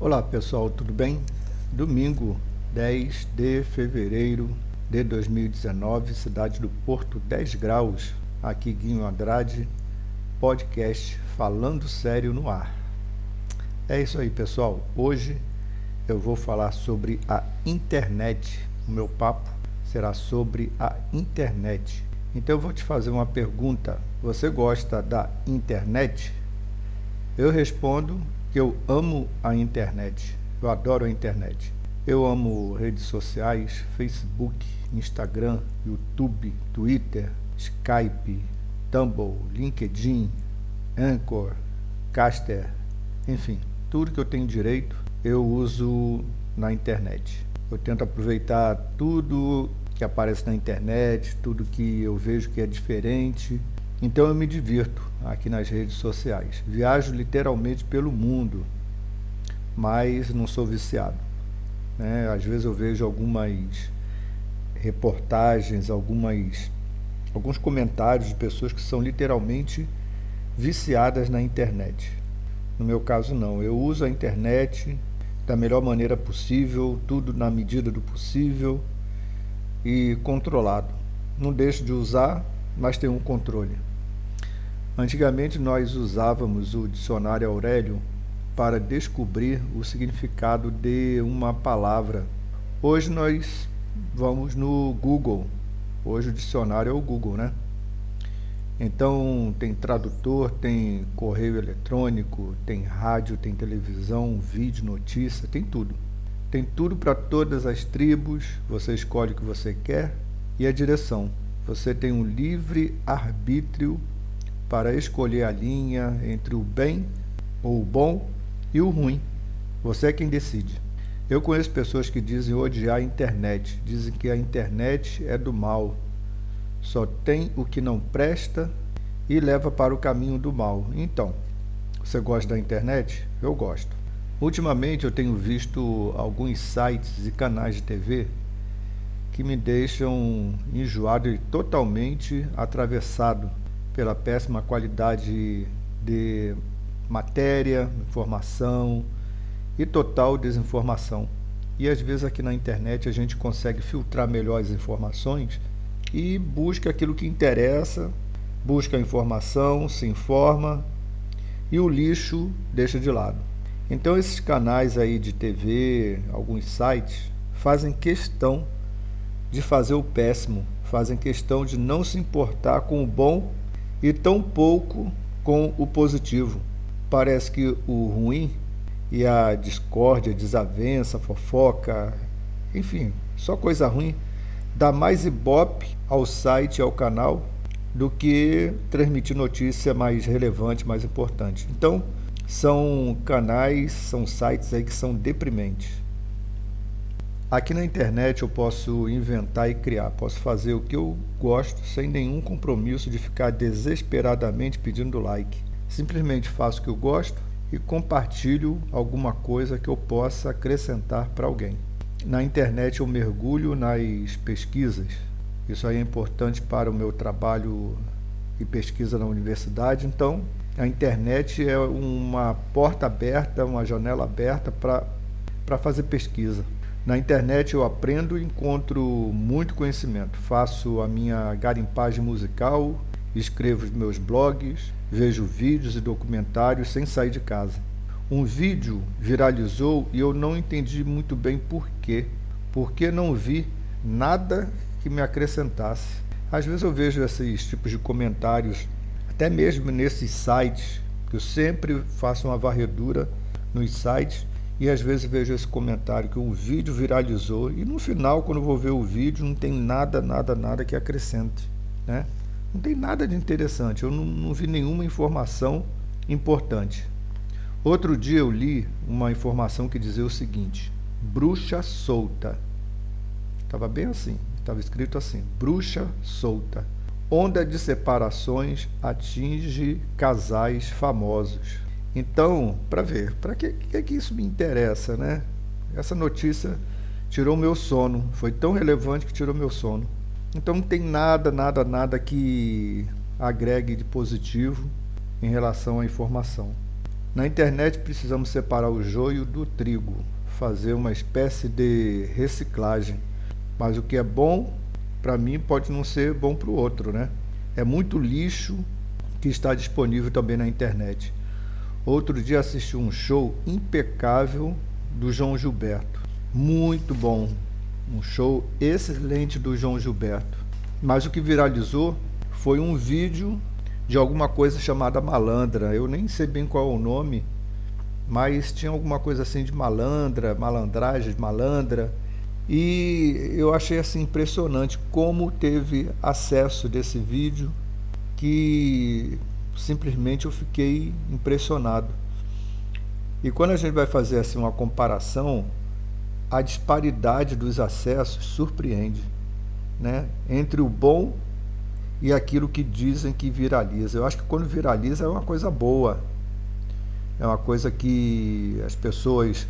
Olá pessoal, tudo bem? Domingo 10 de fevereiro de 2019, cidade do Porto, 10 graus. Aqui Guinho Andrade, podcast Falando Sério no Ar. É isso aí pessoal, hoje eu vou falar sobre a internet. O meu papo será sobre a internet. Então eu vou te fazer uma pergunta: você gosta da internet? Eu respondo eu amo a internet. Eu adoro a internet. Eu amo redes sociais, Facebook, Instagram, YouTube, Twitter, Skype, Tumblr, LinkedIn, Anchor, Caster, enfim, tudo que eu tenho direito eu uso na internet. Eu tento aproveitar tudo que aparece na internet, tudo que eu vejo que é diferente então eu me divirto aqui nas redes sociais. Viajo literalmente pelo mundo, mas não sou viciado. Né? Às vezes eu vejo algumas reportagens, algumas, alguns comentários de pessoas que são literalmente viciadas na internet. No meu caso, não. Eu uso a internet da melhor maneira possível, tudo na medida do possível e controlado. Não deixo de usar, mas tenho um controle. Antigamente nós usávamos o dicionário Aurélio para descobrir o significado de uma palavra. Hoje nós vamos no Google. Hoje o dicionário é o Google, né? Então tem tradutor, tem correio eletrônico, tem rádio, tem televisão, vídeo, notícia, tem tudo. Tem tudo para todas as tribos, você escolhe o que você quer e a direção. Você tem um livre arbítrio para escolher a linha entre o bem ou o bom e o ruim. Você é quem decide. Eu conheço pessoas que dizem odiar a internet, dizem que a internet é do mal, só tem o que não presta e leva para o caminho do mal. Então, você gosta da internet? Eu gosto. Ultimamente eu tenho visto alguns sites e canais de TV que me deixam enjoado e totalmente atravessado pela péssima qualidade de matéria, informação e total desinformação. E às vezes aqui na internet a gente consegue filtrar melhor as informações e busca aquilo que interessa, busca a informação, se informa e o lixo deixa de lado. Então esses canais aí de TV, alguns sites, fazem questão de fazer o péssimo, fazem questão de não se importar com o bom e tão pouco com o positivo. Parece que o ruim e a discórdia, desavença, fofoca, enfim, só coisa ruim, dá mais ibope ao site e ao canal do que transmitir notícia mais relevante, mais importante. Então, são canais, são sites aí que são deprimentes. Aqui na internet eu posso inventar e criar, posso fazer o que eu gosto sem nenhum compromisso de ficar desesperadamente pedindo like. Simplesmente faço o que eu gosto e compartilho alguma coisa que eu possa acrescentar para alguém. Na internet eu mergulho nas pesquisas. Isso aí é importante para o meu trabalho e pesquisa na universidade. Então, a internet é uma porta aberta, uma janela aberta para fazer pesquisa. Na internet eu aprendo e encontro muito conhecimento. Faço a minha garimpagem musical, escrevo os meus blogs, vejo vídeos e documentários sem sair de casa. Um vídeo viralizou e eu não entendi muito bem por quê. Porque não vi nada que me acrescentasse. Às vezes eu vejo esses tipos de comentários, até mesmo nesses sites, que eu sempre faço uma varredura nos sites e às vezes vejo esse comentário que um vídeo viralizou e no final, quando vou ver o vídeo, não tem nada, nada, nada que acrescente. Né? Não tem nada de interessante, eu não, não vi nenhuma informação importante. Outro dia eu li uma informação que dizia o seguinte: bruxa solta. Estava bem assim, estava escrito assim: bruxa solta. Onda de separações atinge casais famosos. Então, para ver, para que, que, que isso me interessa, né? Essa notícia tirou meu sono, foi tão relevante que tirou meu sono. Então não tem nada, nada, nada que agregue de positivo em relação à informação. Na internet precisamos separar o joio do trigo, fazer uma espécie de reciclagem. Mas o que é bom para mim pode não ser bom para o outro, né? É muito lixo que está disponível também na internet. Outro dia assisti um show impecável do João Gilberto. Muito bom. Um show excelente do João Gilberto. Mas o que viralizou foi um vídeo de alguma coisa chamada malandra. Eu nem sei bem qual é o nome, mas tinha alguma coisa assim de malandra, malandragem, malandra. E eu achei assim impressionante como teve acesso desse vídeo que simplesmente eu fiquei impressionado. E quando a gente vai fazer assim uma comparação, a disparidade dos acessos surpreende, né? Entre o bom e aquilo que dizem que viraliza. Eu acho que quando viraliza é uma coisa boa. É uma coisa que as pessoas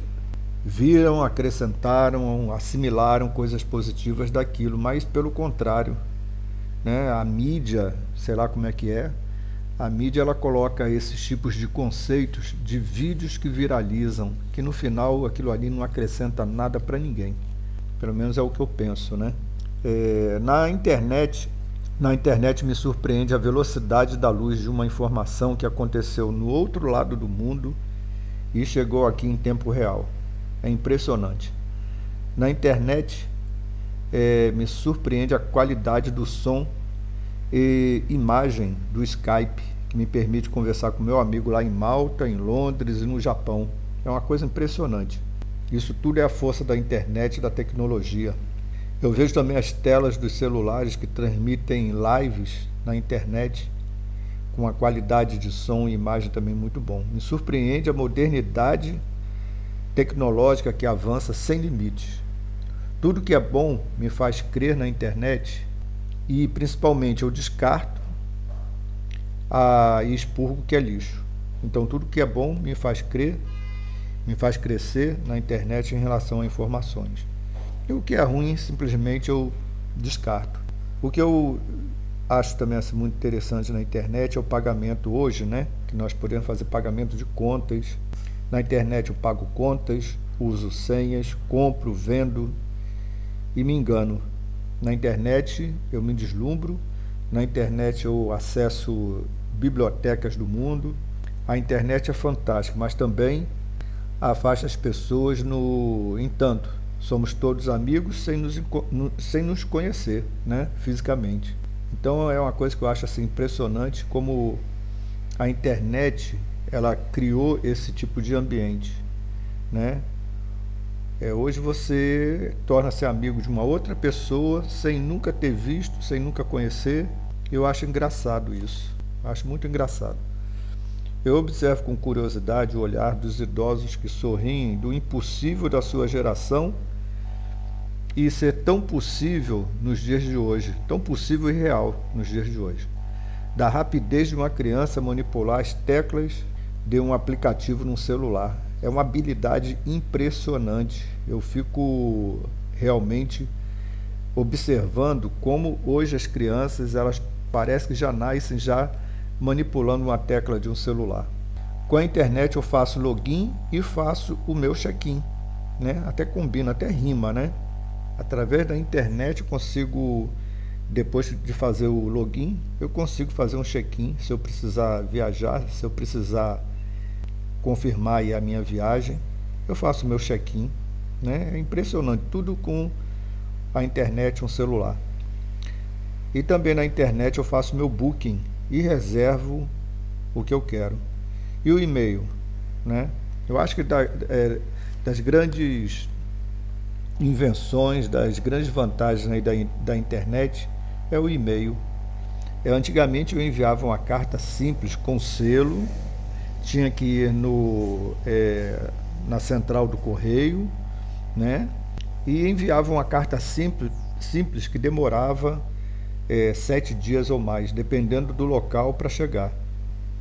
viram, acrescentaram, assimilaram coisas positivas daquilo, mas pelo contrário, né? A mídia, sei lá como é que é, a mídia ela coloca esses tipos de conceitos de vídeos que viralizam, que no final aquilo ali não acrescenta nada para ninguém. Pelo menos é o que eu penso, né? É, na internet na internet me surpreende a velocidade da luz de uma informação que aconteceu no outro lado do mundo e chegou aqui em tempo real. É impressionante. Na internet é, me surpreende a qualidade do som e imagem do Skype, que me permite conversar com meu amigo lá em Malta, em Londres e no Japão. É uma coisa impressionante. Isso tudo é a força da internet e da tecnologia. Eu vejo também as telas dos celulares que transmitem lives na internet com uma qualidade de som e imagem também muito bom. Me surpreende a modernidade tecnológica que avança sem limites. Tudo que é bom me faz crer na internet e principalmente eu descarto a, e expurgo o que é lixo. Então tudo que é bom me faz crer, me faz crescer na internet em relação a informações. E o que é ruim, simplesmente eu descarto. O que eu acho também assim, muito interessante na internet é o pagamento hoje, né? Que nós podemos fazer pagamento de contas. Na internet eu pago contas, uso senhas, compro, vendo e me engano. Na internet eu me deslumbro, na internet eu acesso bibliotecas do mundo. A internet é fantástica, mas também afasta as pessoas no entanto Somos todos amigos sem nos, sem nos conhecer né, fisicamente. Então é uma coisa que eu acho assim, impressionante como a internet ela criou esse tipo de ambiente. Né? É, hoje você torna-se amigo de uma outra pessoa sem nunca ter visto, sem nunca conhecer. Eu acho engraçado isso. Acho muito engraçado. Eu observo com curiosidade o olhar dos idosos que sorriem do impossível da sua geração e ser tão possível nos dias de hoje, tão possível e real nos dias de hoje. Da rapidez de uma criança manipular as teclas de um aplicativo num celular. É uma habilidade impressionante. Eu fico realmente observando como hoje as crianças, elas parecem que já nascem já manipulando uma tecla de um celular. Com a internet eu faço login e faço o meu check-in, né? Até combina, até rima, né? Através da internet eu consigo, depois de fazer o login, eu consigo fazer um check-in se eu precisar viajar, se eu precisar confirmar a minha viagem, eu faço meu check-in. Né? É impressionante, tudo com a internet, um celular. E também na internet eu faço meu booking e reservo o que eu quero. E o e-mail, né? Eu acho que da, é, das grandes invenções, das grandes vantagens né, da, da internet é o e-mail. Eu, antigamente eu enviava uma carta simples com selo, tinha que ir no, é, na central do correio, né? E enviava uma carta simples, simples que demorava é, sete dias ou mais, dependendo do local para chegar.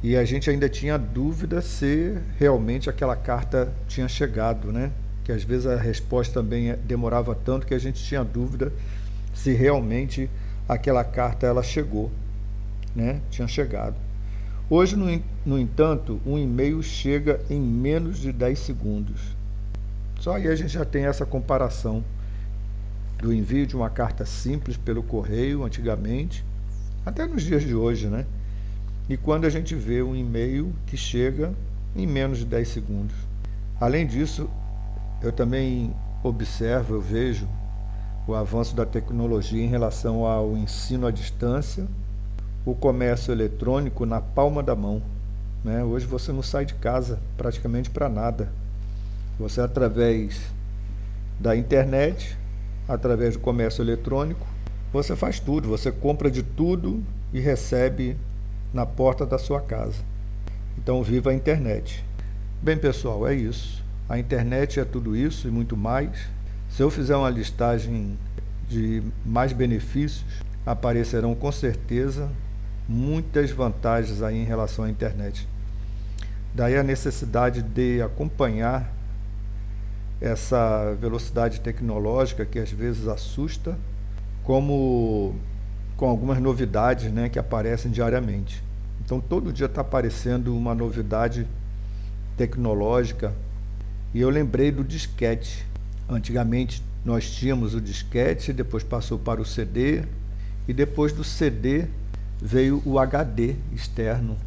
E a gente ainda tinha dúvida se realmente aquela carta tinha chegado, né? que às vezes a resposta também é, demorava tanto que a gente tinha dúvida se realmente aquela carta ela chegou, né? Tinha chegado. Hoje, no, entanto, um e-mail chega em menos de 10 segundos. Só aí a gente já tem essa comparação do envio de uma carta simples pelo correio antigamente, até nos dias de hoje, né? E quando a gente vê um e-mail que chega em menos de 10 segundos. Além disso, eu também observo, eu vejo o avanço da tecnologia em relação ao ensino à distância, o comércio eletrônico na palma da mão. Né? Hoje você não sai de casa praticamente para nada. Você, através da internet, através do comércio eletrônico, você faz tudo, você compra de tudo e recebe na porta da sua casa. Então, viva a internet. Bem, pessoal, é isso. A internet é tudo isso e muito mais. Se eu fizer uma listagem de mais benefícios, aparecerão com certeza muitas vantagens aí em relação à internet. Daí a necessidade de acompanhar essa velocidade tecnológica que às vezes assusta, como com algumas novidades né, que aparecem diariamente. Então todo dia está aparecendo uma novidade tecnológica. E eu lembrei do disquete. Antigamente nós tínhamos o disquete, depois passou para o CD, e depois do CD veio o HD externo.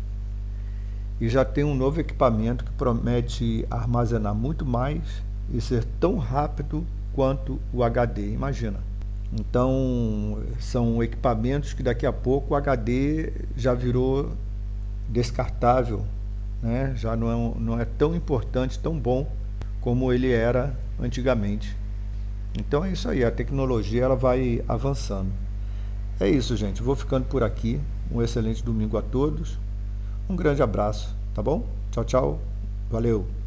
E já tem um novo equipamento que promete armazenar muito mais e ser tão rápido quanto o HD, imagina. Então, são equipamentos que daqui a pouco o HD já virou descartável, né? já não é, não é tão importante, tão bom como ele era antigamente. Então é isso aí, a tecnologia ela vai avançando. É isso, gente. Vou ficando por aqui. Um excelente domingo a todos. Um grande abraço, tá bom? Tchau, tchau. Valeu.